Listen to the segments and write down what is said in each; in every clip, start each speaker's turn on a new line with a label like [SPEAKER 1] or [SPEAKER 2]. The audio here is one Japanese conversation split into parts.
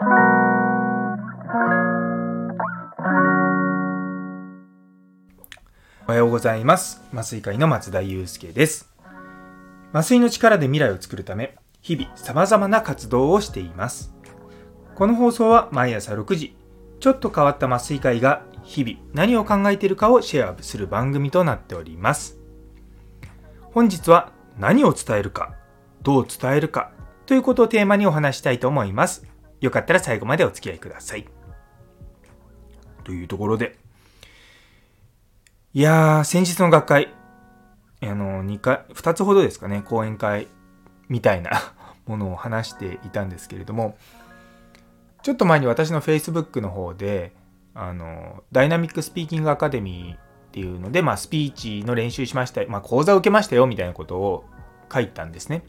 [SPEAKER 1] おはようございます。麻酔会の松田祐介です。麻酔の力で未来を作るため日々様々な活動をしています。この放送は毎朝6時ちょっと変わった麻酔会が日々何を考えているかをシェアする番組となっております。本日は何を伝えるかどう伝えるかということをテーマにお話したいと思います。よかったら最後までお付き合いください。というところで。いやー先日の学会あの2回2つほどですかね講演会みたいな ものを話していたんですけれどもちょっと前に私の Facebook の方で、あの、ダイナミックスピーキングアカデミーっていうので、まあ、スピーチの練習しました、まあ、講座を受けましたよ、みたいなことを書いたんですね。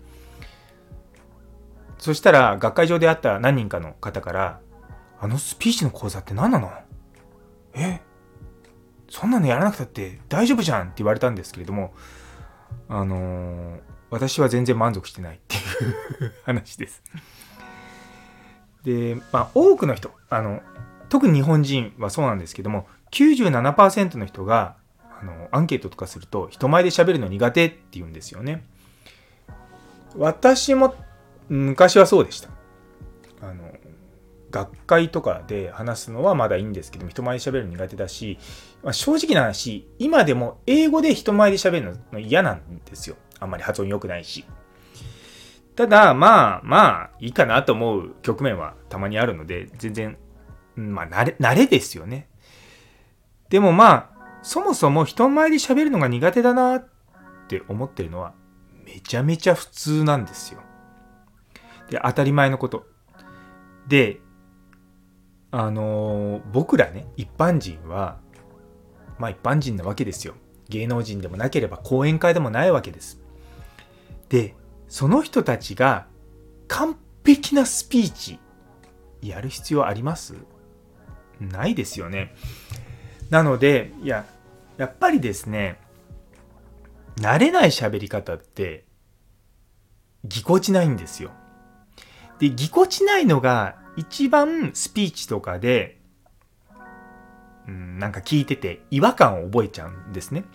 [SPEAKER 1] そしたら、学会場で会った何人かの方から、あのスピーチの講座って何なのえ？そんなのやらなくたって大丈夫じゃんって言われたんですけれども、あのー、私は全然満足してないっていう話です。で、まあ、多くの人あの特に日本人はそうなんですけども97%の人があのアンケートとかすると人前で喋るの苦手って言うんですよね。私も昔はそうでしたあの学会とかで話すのはまだいいんですけども人前で喋るの苦手だし、まあ、正直な話今でも英語で人前で喋るの嫌なんですよあんまり発音良くないしただ、まあまあ、いいかなと思う局面はたまにあるので、全然、まあ、慣れ、慣れですよね。でもまあ、そもそも人前で喋るのが苦手だなって思ってるのは、めちゃめちゃ普通なんですよ。で、当たり前のこと。で、あのー、僕らね、一般人は、まあ一般人なわけですよ。芸能人でもなければ講演会でもないわけです。で、その人たちが完璧なスピーチやる必要あります？ないですよね。なので、いや、やっぱりですね、慣れない喋り方ってぎこちないんですよ。で、ぎこちないのが一番スピーチとかで、うん、なんか聞いてて違和感を覚えちゃうんですね。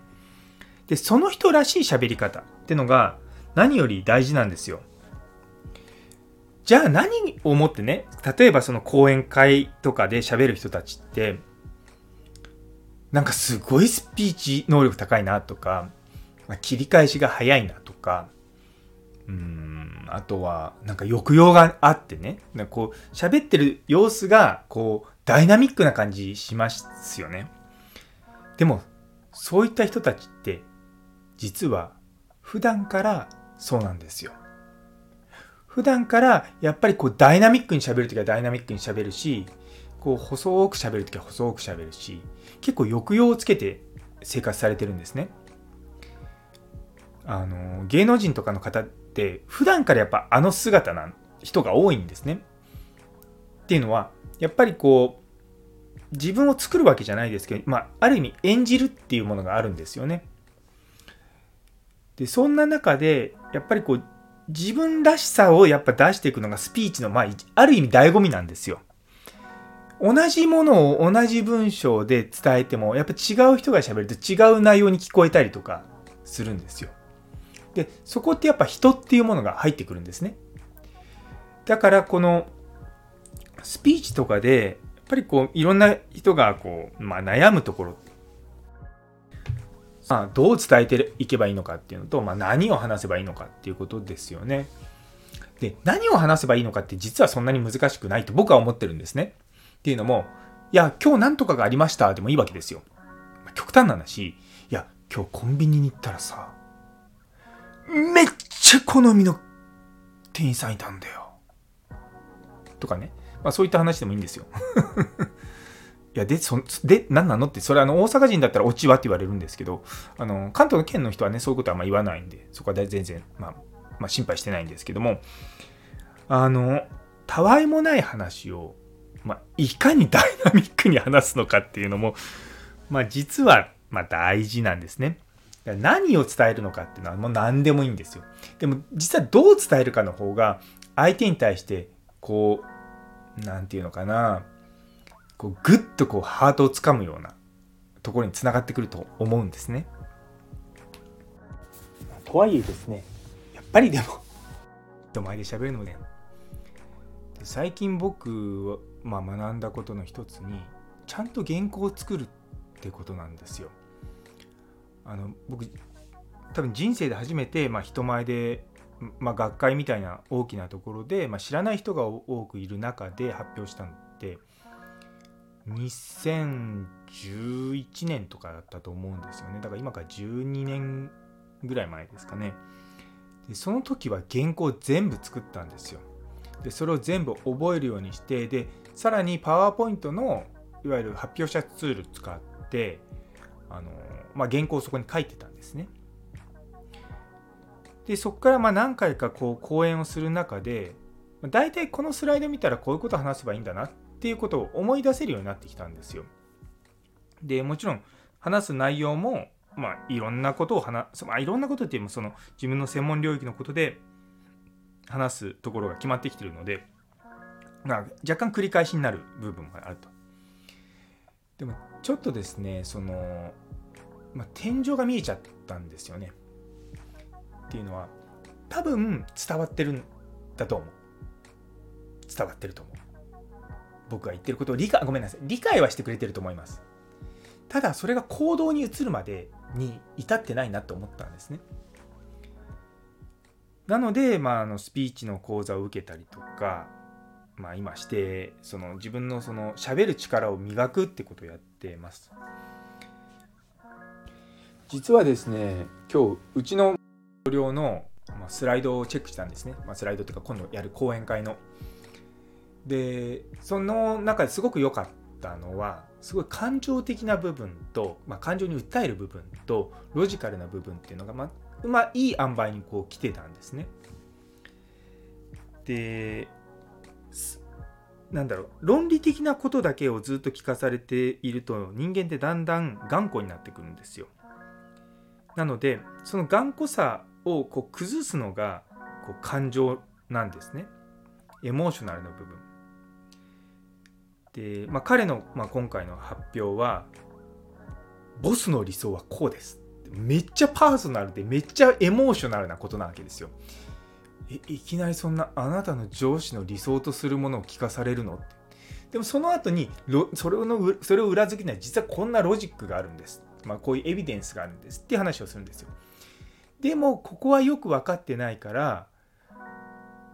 [SPEAKER 1] で、その人らしい喋り方ってのが何より大事なんですよ。じゃあ何を思ってね、例えばその講演会とかで喋る人たちって、なんかすごいスピーチ能力高いなとか、切り返しが早いなとか、うん、あとはなんか抑揚があってね、なんかこう喋ってる様子がこうダイナミックな感じしますよね。でも、そういった人たちって実は普段からそうなんですよ。普段からやっぱりこうダイナミックに喋るときはダイナミックに喋るし、こう細く喋るときは細く喋るし、結構抑揚をつけて生活されてるんですね。あの、芸能人とかの方って普段からやっぱあの姿な人が多いんですね。っていうのは、やっぱりこう、自分を作るわけじゃないですけど、まあ、ある意味演じるっていうものがあるんですよね。で、そんな中で、やっぱりこう、自分らしさをやっぱ出していくのがスピーチの、まあ、ある意味醍醐味なんですよ。同じものを同じ文章で伝えても、やっぱ違う人が喋ると違う内容に聞こえたりとかするんですよ。で、そこってやっぱ人っていうものが入ってくるんですね。だからこのスピーチとかで、やっぱりこういろんな人がこう、まあ、悩むところまあ、どう伝えていけばいいのかっていうのと、まあ、何を話せばいいのかっていうことですよね。で、何を話せばいいのかって実はそんなに難しくないと僕は思ってるんですね。っていうのも、いや、今日何とかがありましたでもいいわけですよ。極端な話、いや、今日コンビニに行ったらさ、めっちゃ好みの店員さんいたんだよ。とかね。まあそういった話でもいいんですよ。いや、で、そ、で、何なの？って、それあの、大阪人だったらオチはって言われるんですけど、あの、関東の県の人はね、そういうことはあんま言わないんで、そこは全然、まあ、まあ、心配してないんですけども、あの、たわいもない話を、まあ、いかにダイナミックに話すのかっていうのも、まあ、実は、まあ、大事なんですね。何を伝えるのかっていうのはもう何でもいいんですよ。でも、実はどう伝えるかの方が、相手に対して、こう、何て言うのかなこうグッとこうハートをつかむようなところにつながってくると思うんですね。とはいえですねやっぱりでも人前で喋るのもね最近僕は、まあ、学んだことの一つにちゃんと原稿を作るってことなんですよ。あの僕多分人生で初めて、まあ、人前で、まあ、学会みたいな大きなところで、まあ、知らない人が多くいる中で発表したのって2011年とかだったと思うんですよね。だから今から12年ぐらい前ですかね。でその時は原稿全部作ったんですよ。でそれを全部覚えるようにしてでさらにパワーポイントのいわゆる発表者ツール使ってあの、まあ、原稿をそこに書いてたんですねでそこからま何回かこう講演をする中で大体このスライド見たらこういうことを話せばいいんだなっていうことを思い出せるようになってきたんですよでもちろん話す内容もまあいろんなことを話す、まあ、いろんなことっていうのもその自分の専門領域のことで話すところが決まってきてるので、まあ、若干繰り返しになる部分もあると。でもちょっとですねその、まあ、天井が見えちゃったんですよね。っていうのは多分伝わってるんだと思う。伝わってると思う。僕が言ってることを理解ごめんなさい理解はしてくれてると思います。ただそれが行動に移るまでに至ってないなと思ったんですね。なので、まあ、あのスピーチの講座を受けたりとか、まあ、今してその自分のその喋る力を磨くってことをやってます。実はですね今日うちの同僚のスライドをチェックしたんですね、まあ、スライドっていうか今度やる講演会の。でその中ですごく良かったのはすごい感情的な部分と、まあ、感情に訴える部分とロジカルな部分っていうのが、まあ、まあ、いい塩梅にこう来てたんですね。でなんだろう論理的なことだけをずっと聞かされていると人間ってだんだん頑固になってくるんですよ。なのでその頑固さをこう崩すのがこう感情なんですね。エモーショナルの部分。で、まあ、彼の、まあ、今回の発表はボスの理想はこうですめっちゃパーソナルでめっちゃエモーショナルなことなわけですよ。えいきなりそんなあなたの上司の理想とするものを聞かされるの？ってでもその後にそれのそれを裏付けには実はこんなロジックがあるんです、まあ、こういうエビデンスがあるんですっていう話をするんですよ。でもここはよく分かってないから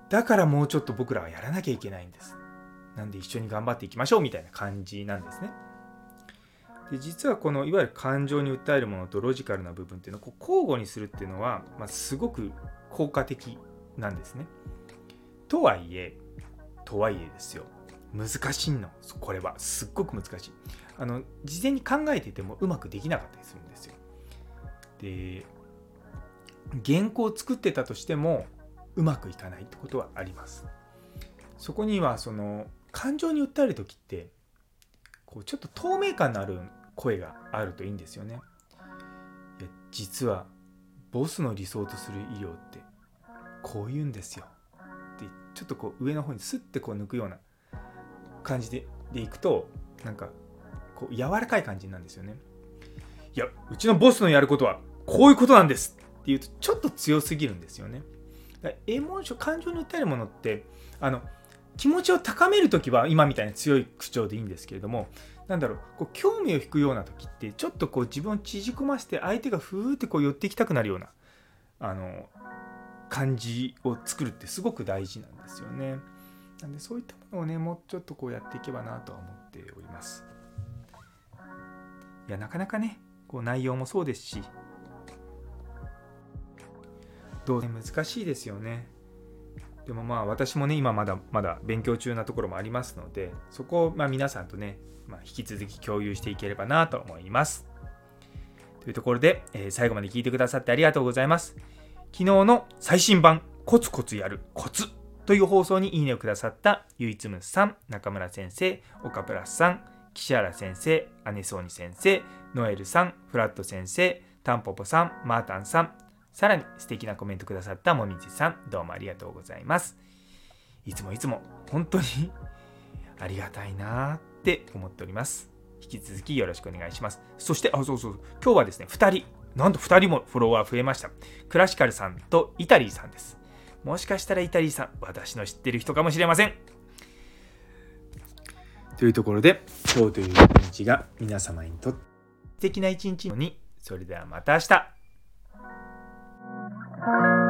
[SPEAKER 1] だからもうちょっと僕らはやらなきゃいけないんです。なんで一緒に頑張っていきましょうみたいな感じなんですね。で実はこのいわゆる感情に訴えるものとロジカルな部分っていうのをこう交互にするっていうのは、まあ、すごく効果的なんですね。とはいえとはいえですよ。難しいのこれはすっごく難しい。あの事前に考えててもうまくできなかったりするんですよ。で原稿を作ってたとしてもうまくいかないってことはあります。そこにはその感情に訴える時ってこうちょっと透明感のある声があるといいんですよね。いや実はボスの理想とする医療ってこう言うんですよってちょっとこう上の方にスッてこう抜くような感じででいくとなんかこう柔らかい感じなんですよね。いやうちのボスのやることはこういうことなんですっていうとちょっと強すぎるんですよね。だエモーション感情に訴えるものってあの気持ちを高める時は今みたいな強い口調でいいんですけれどもなんだろうこう興味を引くような時ってちょっとこう自分を縮こませて相手がふーってこう寄ってきたくなるようなあの感じを作るってすごく大事なんですよね。なんでそういったものをねもうちょっとこうやっていけばなとは思っております。いやなかなかねこう内容もそうですしどうせ難しいですよね。でもまあ私もね今まだまだ勉強中なところもありますのでそこをま皆さんとね、まあ、引き続き共有していければなと思います。というところで、えー、最後まで聞いてくださってありがとうございます。昨日の最新版コツコツやるコツという放送にいいねをくださった唯一無さん、中村先生、岡プラスさん、岸原先生、姉ソーニ先生、ノエルさん、フラット先生、タンポポさん、マータンさん、さらに素敵なコメントくださったもみじさん、どうもありがとうございます。いつもいつも本当に ありがたいなって思っております。引き続きよろしくお願いします。そして、あ、そうそう、今日はですね、2人、なんと2人もフォロワー増えました。クラシカルさんとイタリーさんです。もしかしたらイタリーさん、私の知ってる人かもしれません。というところで、今日という一日が皆様にとって素敵な一日に、それではまた明日。